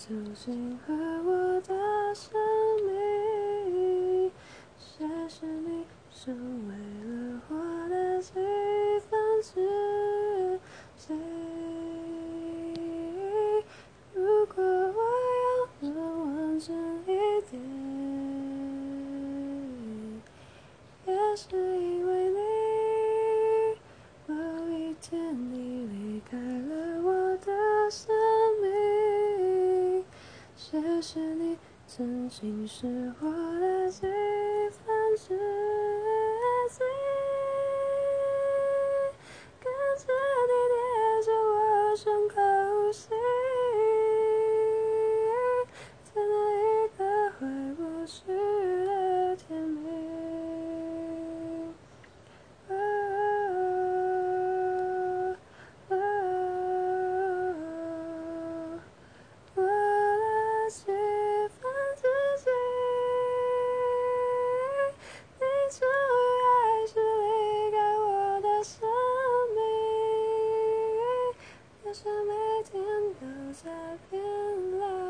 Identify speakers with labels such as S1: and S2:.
S1: 走进了我的生命，谢谢你成为了我的几分之几。如果我要能完整一点，也是谢谢你曾经是我的几分之几，跟着你贴着我胸口 in those I've been lost.